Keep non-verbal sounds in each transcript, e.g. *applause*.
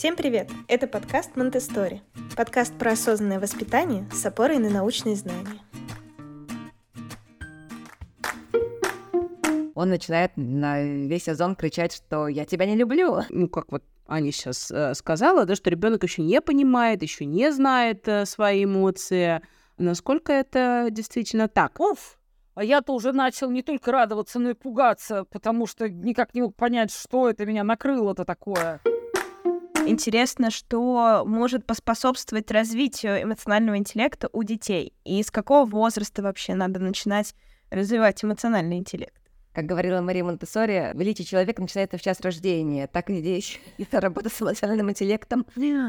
Всем привет! Это подкаст Монтестори. Подкаст про осознанное воспитание с опорой на научные знания. Он начинает на весь сезон кричать, что я тебя не люблю. Ну, как вот Аня сейчас э, сказала, да, что ребенок еще не понимает, еще не знает э, свои эмоции. Насколько это действительно так? Уф! А я-то уже начал не только радоваться, но и пугаться, потому что никак не мог понять, что это меня накрыло-то такое. Интересно, что может поспособствовать развитию эмоционального интеллекта у детей? И с какого возраста вообще надо начинать развивать эмоциональный интеллект? Как говорила Мария Монтессори, величие человека начинается в час рождения. Так и здесь. *laughs* Эта работа с эмоциональным интеллектом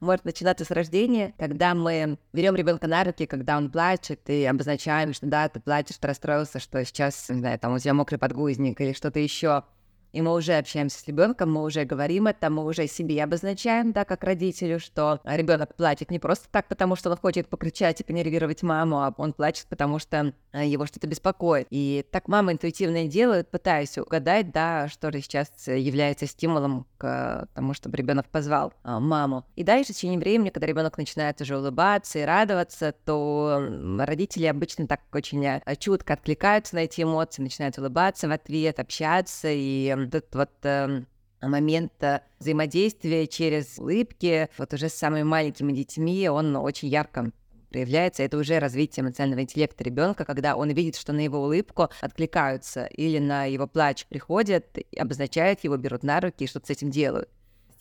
может начинаться с рождения, когда мы берем ребенка на руки, когда он плачет, и обозначаем, что да, ты плачешь, ты расстроился, что сейчас, не знаю, там у тебя мокрый подгузник или что-то еще и мы уже общаемся с ребенком, мы уже говорим это, мы уже себе обозначаем, да, как родителю, что ребенок плачет не просто так, потому что он хочет покричать и понервировать маму, а он плачет, потому что э, его что-то беспокоит. И так мама интуитивно и делает, пытаясь угадать, да, что же сейчас является стимулом к тому, чтобы ребенок позвал а, маму. И дальше в течение времени, когда ребенок начинает уже улыбаться и радоваться, то родители обычно так очень э, чутко откликаются на эти эмоции, начинают улыбаться в ответ, общаться и этот вот э, момент э, взаимодействия через улыбки, вот уже с самыми маленькими детьми, он очень ярко проявляется, это уже развитие эмоционального интеллекта ребенка, когда он видит, что на его улыбку откликаются или на его плач приходят, обозначают его, берут на руки и что-то с этим делают.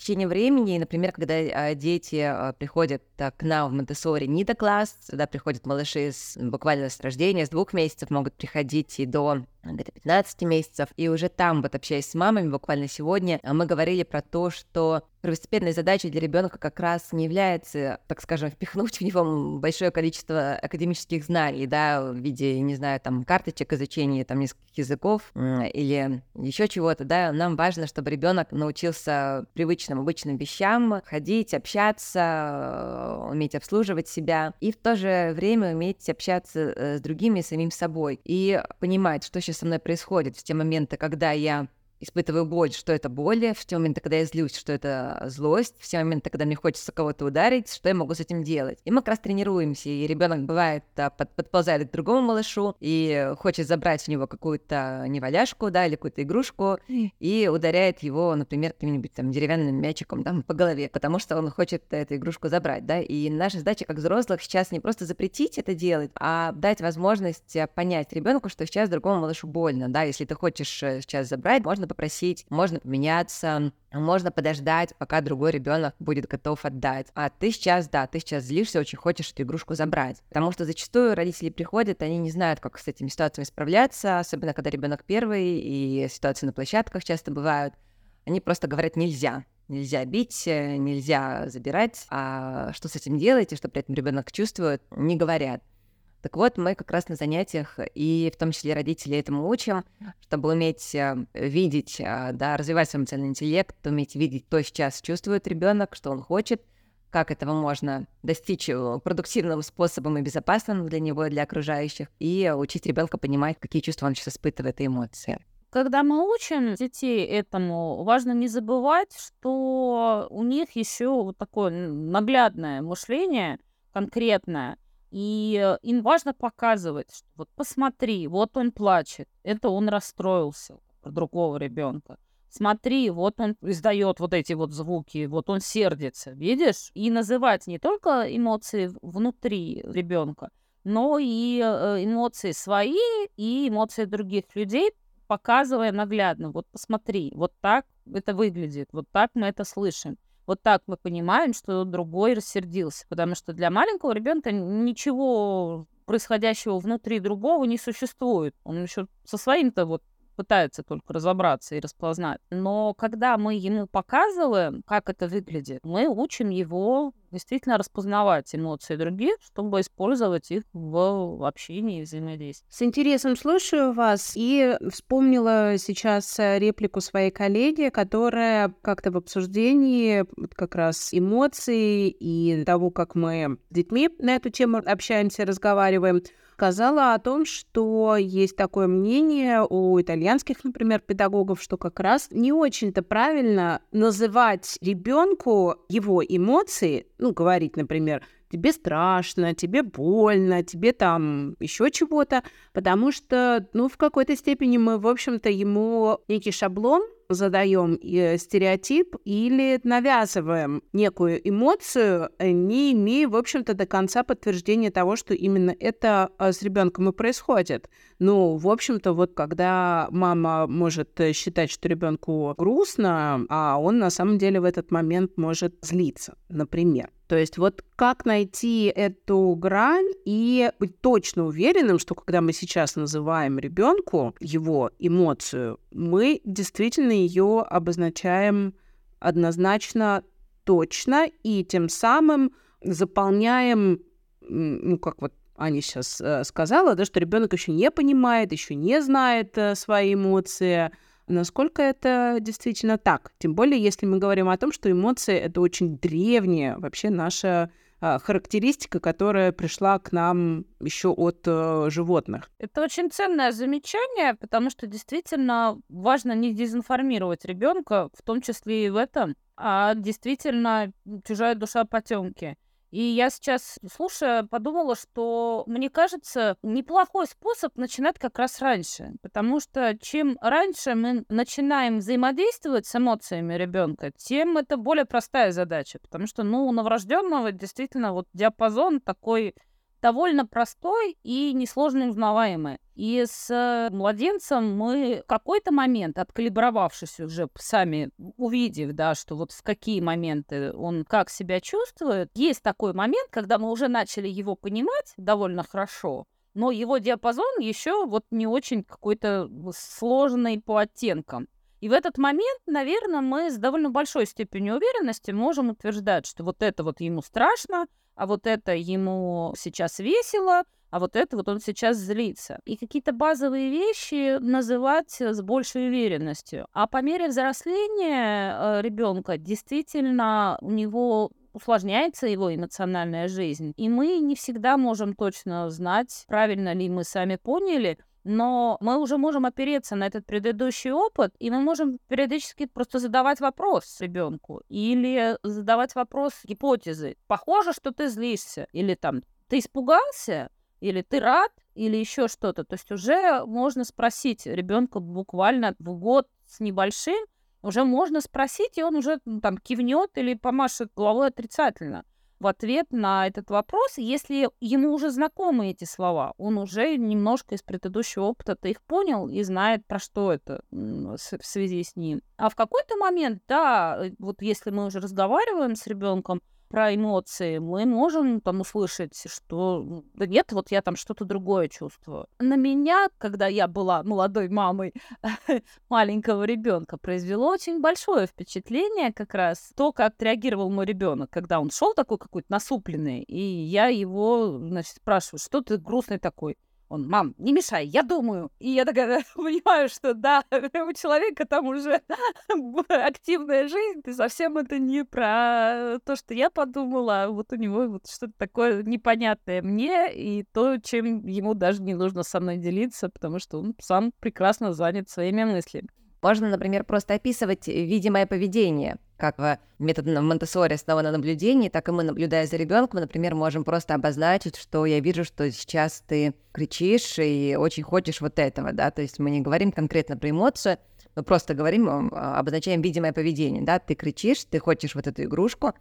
В течение времени, например, когда а, дети а, приходят а, к нам в Монтессори Нида класс, сюда приходят малыши с, буквально с рождения, с двух месяцев, могут приходить и до где-то 15 месяцев. И уже там, вот общаясь с мамами, буквально сегодня, мы говорили про то, что первостепенной задачей для ребенка как раз не является, так скажем, впихнуть в него большое количество академических знаний, да, в виде, не знаю, там, карточек изучения там нескольких языков или еще чего-то, да, нам важно, чтобы ребенок научился привычным, обычным вещам, ходить, общаться, уметь обслуживать себя и в то же время уметь общаться э, с другими, самим собой и понимать, что сейчас со мной происходит в те моменты, когда я испытываю боль, что это боль, в те моменты, когда я злюсь, что это злость, в те моменты, когда мне хочется кого-то ударить, что я могу с этим делать. И мы как раз тренируемся, и ребенок бывает а, под, подползает к другому малышу и хочет забрать у него какую-то неваляшку, да, или какую-то игрушку, и ударяет его, например, каким-нибудь там деревянным мячиком там, по голове, потому что он хочет эту игрушку забрать, да. И наша задача как взрослых сейчас не просто запретить это делать, а дать возможность а, понять ребенку, что сейчас другому малышу больно, да, если ты хочешь э, сейчас забрать, можно попросить, можно поменяться, можно подождать, пока другой ребенок будет готов отдать. А ты сейчас, да, ты сейчас злишься, очень хочешь эту игрушку забрать. Потому что зачастую родители приходят, они не знают, как с этими ситуациями справляться, особенно когда ребенок первый, и ситуации на площадках часто бывают. Они просто говорят нельзя, нельзя бить, нельзя забирать, а что с этим делать и что при этом ребенок чувствует, не говорят. Так вот, мы как раз на занятиях, и в том числе родители этому учим, чтобы уметь э, видеть, э, да, развивать свой эмоциональный интеллект, уметь видеть то, сейчас чувствует ребенок, что он хочет, как этого можно достичь э, продуктивным способом и безопасным для него и для окружающих, и учить ребенка понимать, какие чувства он сейчас испытывает и эмоции. Когда мы учим детей этому, важно не забывать, что у них еще вот такое наглядное мышление, конкретное, и э, им важно показывать, что вот посмотри, вот он плачет, это он расстроился про другого ребенка. Смотри, вот он издает вот эти вот звуки, вот он сердится, видишь? И называть не только эмоции внутри ребенка, но и э, эмоции свои и эмоции других людей, показывая наглядно. Вот посмотри, вот так это выглядит, вот так мы это слышим. Вот так мы понимаем, что другой рассердился, потому что для маленького ребенка ничего происходящего внутри другого не существует. Он еще со своим-то вот пытается только разобраться и распознать. Но когда мы ему показываем, как это выглядит, мы учим его действительно распознавать эмоции других, чтобы использовать их в общении и взаимодействии. С интересом слушаю вас и вспомнила сейчас э, реплику своей коллеги, которая как-то в обсуждении как раз эмоций и того, как мы с детьми на эту тему общаемся, разговариваем, сказала о том, что есть такое мнение у итальянских, например, педагогов, что как раз не очень-то правильно называть ребенку его эмоции, ну, говорить, например, тебе страшно, тебе больно, тебе там еще чего-то, потому что, ну, в какой-то степени мы, в общем-то, ему некий шаблон задаем э, стереотип или навязываем некую эмоцию, э, не имея, в общем-то, до конца подтверждения того, что именно это э, с ребенком и происходит. Ну, в общем-то, вот когда мама может считать, что ребенку грустно, а он на самом деле в этот момент может злиться, например. То есть вот как найти эту грань и быть точно уверенным, что когда мы сейчас называем ребенку его эмоцию, мы действительно ее обозначаем однозначно точно и тем самым заполняем, ну как вот Аня сейчас э, сказала, да, что ребенок еще не понимает, еще не знает э, свои эмоции, Насколько это действительно так? Тем более, если мы говорим о том, что эмоции — это очень древняя вообще наша а, характеристика, которая пришла к нам еще от э, животных. Это очень ценное замечание, потому что действительно важно не дезинформировать ребенка, в том числе и в этом, а действительно чужая душа потемки. И я сейчас, слушая, подумала, что, мне кажется, неплохой способ начинать как раз раньше. Потому что чем раньше мы начинаем взаимодействовать с эмоциями ребенка, тем это более простая задача. Потому что, ну, у новорожденного действительно вот диапазон такой довольно простой и несложно узнаваемый. И с э, младенцем мы в какой-то момент, откалибровавшись уже сами, увидев, да, что вот в какие моменты он как себя чувствует, есть такой момент, когда мы уже начали его понимать довольно хорошо, но его диапазон еще вот не очень какой-то сложный по оттенкам. И в этот момент, наверное, мы с довольно большой степенью уверенности можем утверждать, что вот это вот ему страшно, а вот это ему сейчас весело, а вот это вот он сейчас злится. И какие-то базовые вещи называть с большей уверенностью. А по мере взросления э, ребенка действительно у него усложняется его эмоциональная жизнь. И мы не всегда можем точно знать, правильно ли мы сами поняли, но мы уже можем опереться на этот предыдущий опыт, и мы можем периодически просто задавать вопрос ребенку или задавать вопрос гипотезы. Похоже, что ты злишься, или там ты испугался, или ты рад, или еще что-то. То есть уже можно спросить ребенка буквально в год с небольшим, уже можно спросить, и он уже ну, там кивнет или помашет головой отрицательно в ответ на этот вопрос, если ему уже знакомы эти слова, он уже немножко из предыдущего опыта их понял и знает, про что это в связи с ним. А в какой-то момент, да, э, вот если мы уже разговариваем с ребенком, про эмоции, мы можем там услышать, что да нет, вот я там что-то другое чувствую. На меня, когда я была молодой мамой *laughs* маленького ребенка, произвело очень большое впечатление как раз то, как реагировал мой ребенок, когда он шел такой какой-то насупленный, и я его, значит, спрашиваю, что ты грустный такой? Он, мам, не мешай, я думаю. И я такая *laughs* понимаю, что да, *laughs* у человека там уже *laughs* активная жизнь, и совсем это не про то, что я подумала, а вот у него вот что-то такое непонятное мне, и то, чем ему даже не нужно со мной делиться, потому что он сам прекрасно занят своими мыслями. Можно, например, просто описывать видимое поведение, как в методе Монтессори основан на наблюдении, так и мы, наблюдая за ребенком, например, можем просто обозначить, что я вижу, что сейчас ты кричишь и очень хочешь вот этого, да, то есть мы не говорим конкретно про эмоцию, мы просто говорим, обозначаем видимое поведение, да, ты кричишь, ты хочешь вот эту игрушку,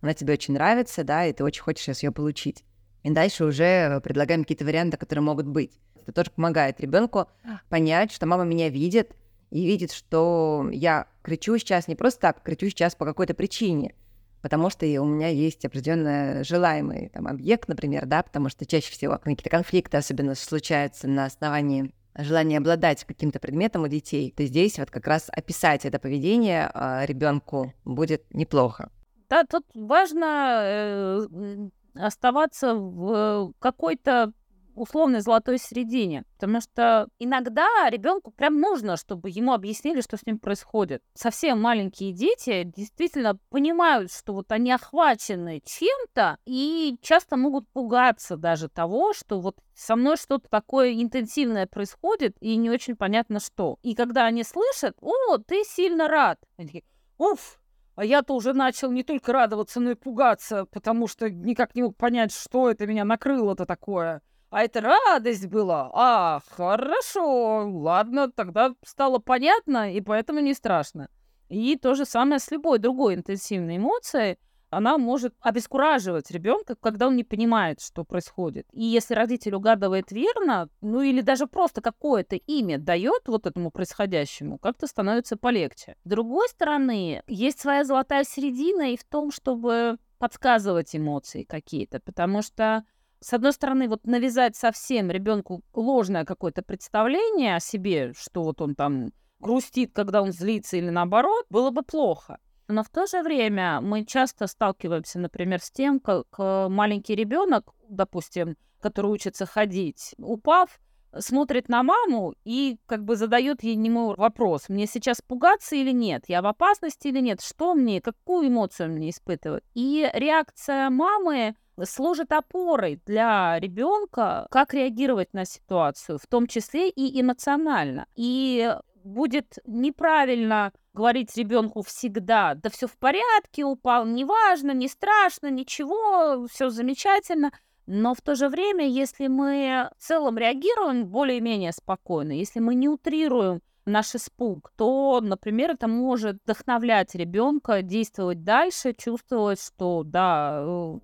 она тебе очень нравится, да, и ты очень хочешь сейчас ее получить. И дальше уже предлагаем какие-то варианты, которые могут быть. Это тоже помогает ребенку понять, что мама меня видит, и видит, что я кричу сейчас не просто так, кричу сейчас по какой-то причине, потому что у меня есть определенный желаемый там, объект, например, да, потому что чаще всего какие-то конфликты особенно случаются на основании желания обладать каким-то предметом у детей, то здесь вот как раз описать это поведение э, ребенку будет неплохо. Да, тут важно э, оставаться в какой-то условной золотой середине. Потому что иногда ребенку прям нужно, чтобы ему объяснили, что с ним происходит. Совсем маленькие дети действительно понимают, что вот они охвачены чем-то и часто могут пугаться даже того, что вот со мной что-то такое интенсивное происходит и не очень понятно что. И когда они слышат, о, ты сильно рад. Они такие, уф, а я-то уже начал не только радоваться, но и пугаться, потому что никак не мог понять, что это меня накрыло-то такое. А это радость была. А, хорошо, ладно, тогда стало понятно, и поэтому не страшно. И то же самое с любой другой интенсивной эмоцией. Она может обескураживать ребенка, когда он не понимает, что происходит. И если родитель угадывает верно, ну или даже просто какое-то имя дает вот этому происходящему, как-то становится полегче. С другой стороны, есть своя золотая середина и в том, чтобы подсказывать эмоции какие-то, потому что с одной стороны, вот навязать совсем ребенку ложное какое-то представление о себе, что вот он там грустит, когда он злится или наоборот, было бы плохо. Но в то же время мы часто сталкиваемся, например, с тем, как э, маленький ребенок, допустим, который учится ходить, упав, смотрит на маму и как бы задает ей немой вопрос, мне сейчас пугаться или нет, я в опасности или нет, что мне, какую эмоцию мне испытывать. И реакция мамы служит опорой для ребенка, как реагировать на ситуацию, в том числе и эмоционально. И будет неправильно говорить ребенку всегда, да все в порядке, упал, неважно, не страшно, ничего, все замечательно. Но в то же время, если мы в целом реагируем более-менее спокойно, если мы не утрируем наш испуг, то, например, это может вдохновлять ребенка действовать дальше, чувствовать, что да, э,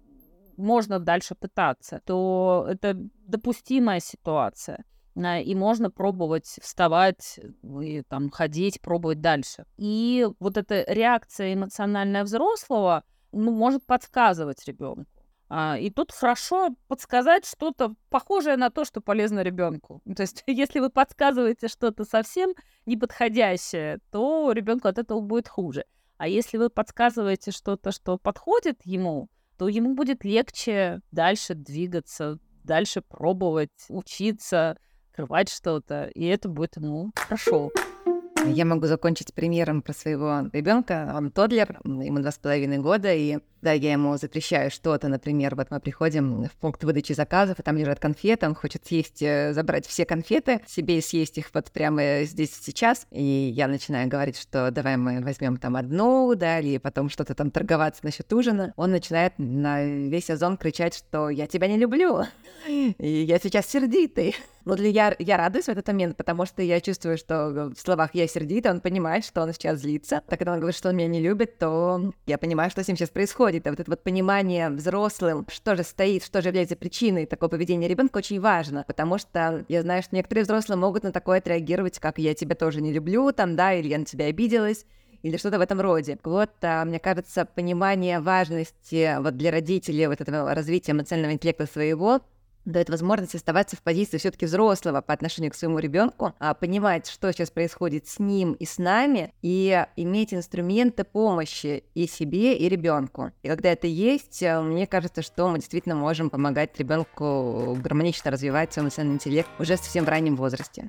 можно дальше пытаться, то это допустимая ситуация. А, и можно пробовать вставать и там ходить, пробовать дальше. И вот эта реакция эмоциональная взрослого ну, может подсказывать ребенку. А, и тут хорошо подсказать что-то похожее на то, что полезно ребенку. То есть, *laughs* если вы подсказываете что-то совсем неподходящее, то ребенку от этого будет хуже. А если вы подсказываете что-то, что подходит ему, то ему будет легче дальше двигаться, дальше пробовать, учиться, открывать что-то, и это будет ему хорошо. Я могу закончить примером про своего ребенка. Он тодлер, ему два с половиной года, и да, я ему запрещаю что-то, например, вот мы приходим в пункт выдачи заказов, и там лежат конфеты, он хочет съесть, э, забрать все конфеты, себе съесть их вот прямо здесь сейчас, и я начинаю говорить, что давай мы возьмем там одну, да, или потом что-то там торговаться насчет ужина. Он начинает на весь озон кричать, что я тебя не люблю, *laughs* и я сейчас сердитый. Но для я, я радуюсь в этот момент, потому что я чувствую, что в словах «я сердитый», он понимает, что он сейчас злится. Так когда он говорит, что он меня не любит, то я понимаю, что с ним сейчас происходит. А вот это вот понимание взрослым, что же стоит, что же является причиной такого поведения ребенка, очень важно, потому что я знаю, что некоторые взрослые могут на такое отреагировать, как «я тебя тоже не люблю», там, да, или «я на тебя обиделась», или что-то в этом роде. Вот, а, мне кажется, понимание важности вот для родителей вот этого развития эмоционального интеллекта своего дает возможность оставаться в позиции все-таки взрослого по отношению к своему ребенку, а понимать, что сейчас происходит с ним и с нами, и иметь инструменты помощи и себе, и ребенку. И когда это есть, э, мне кажется, что мы действительно можем помогать ребенку гармонично развивать свой эмоциональный интеллект уже совсем в раннем возрасте.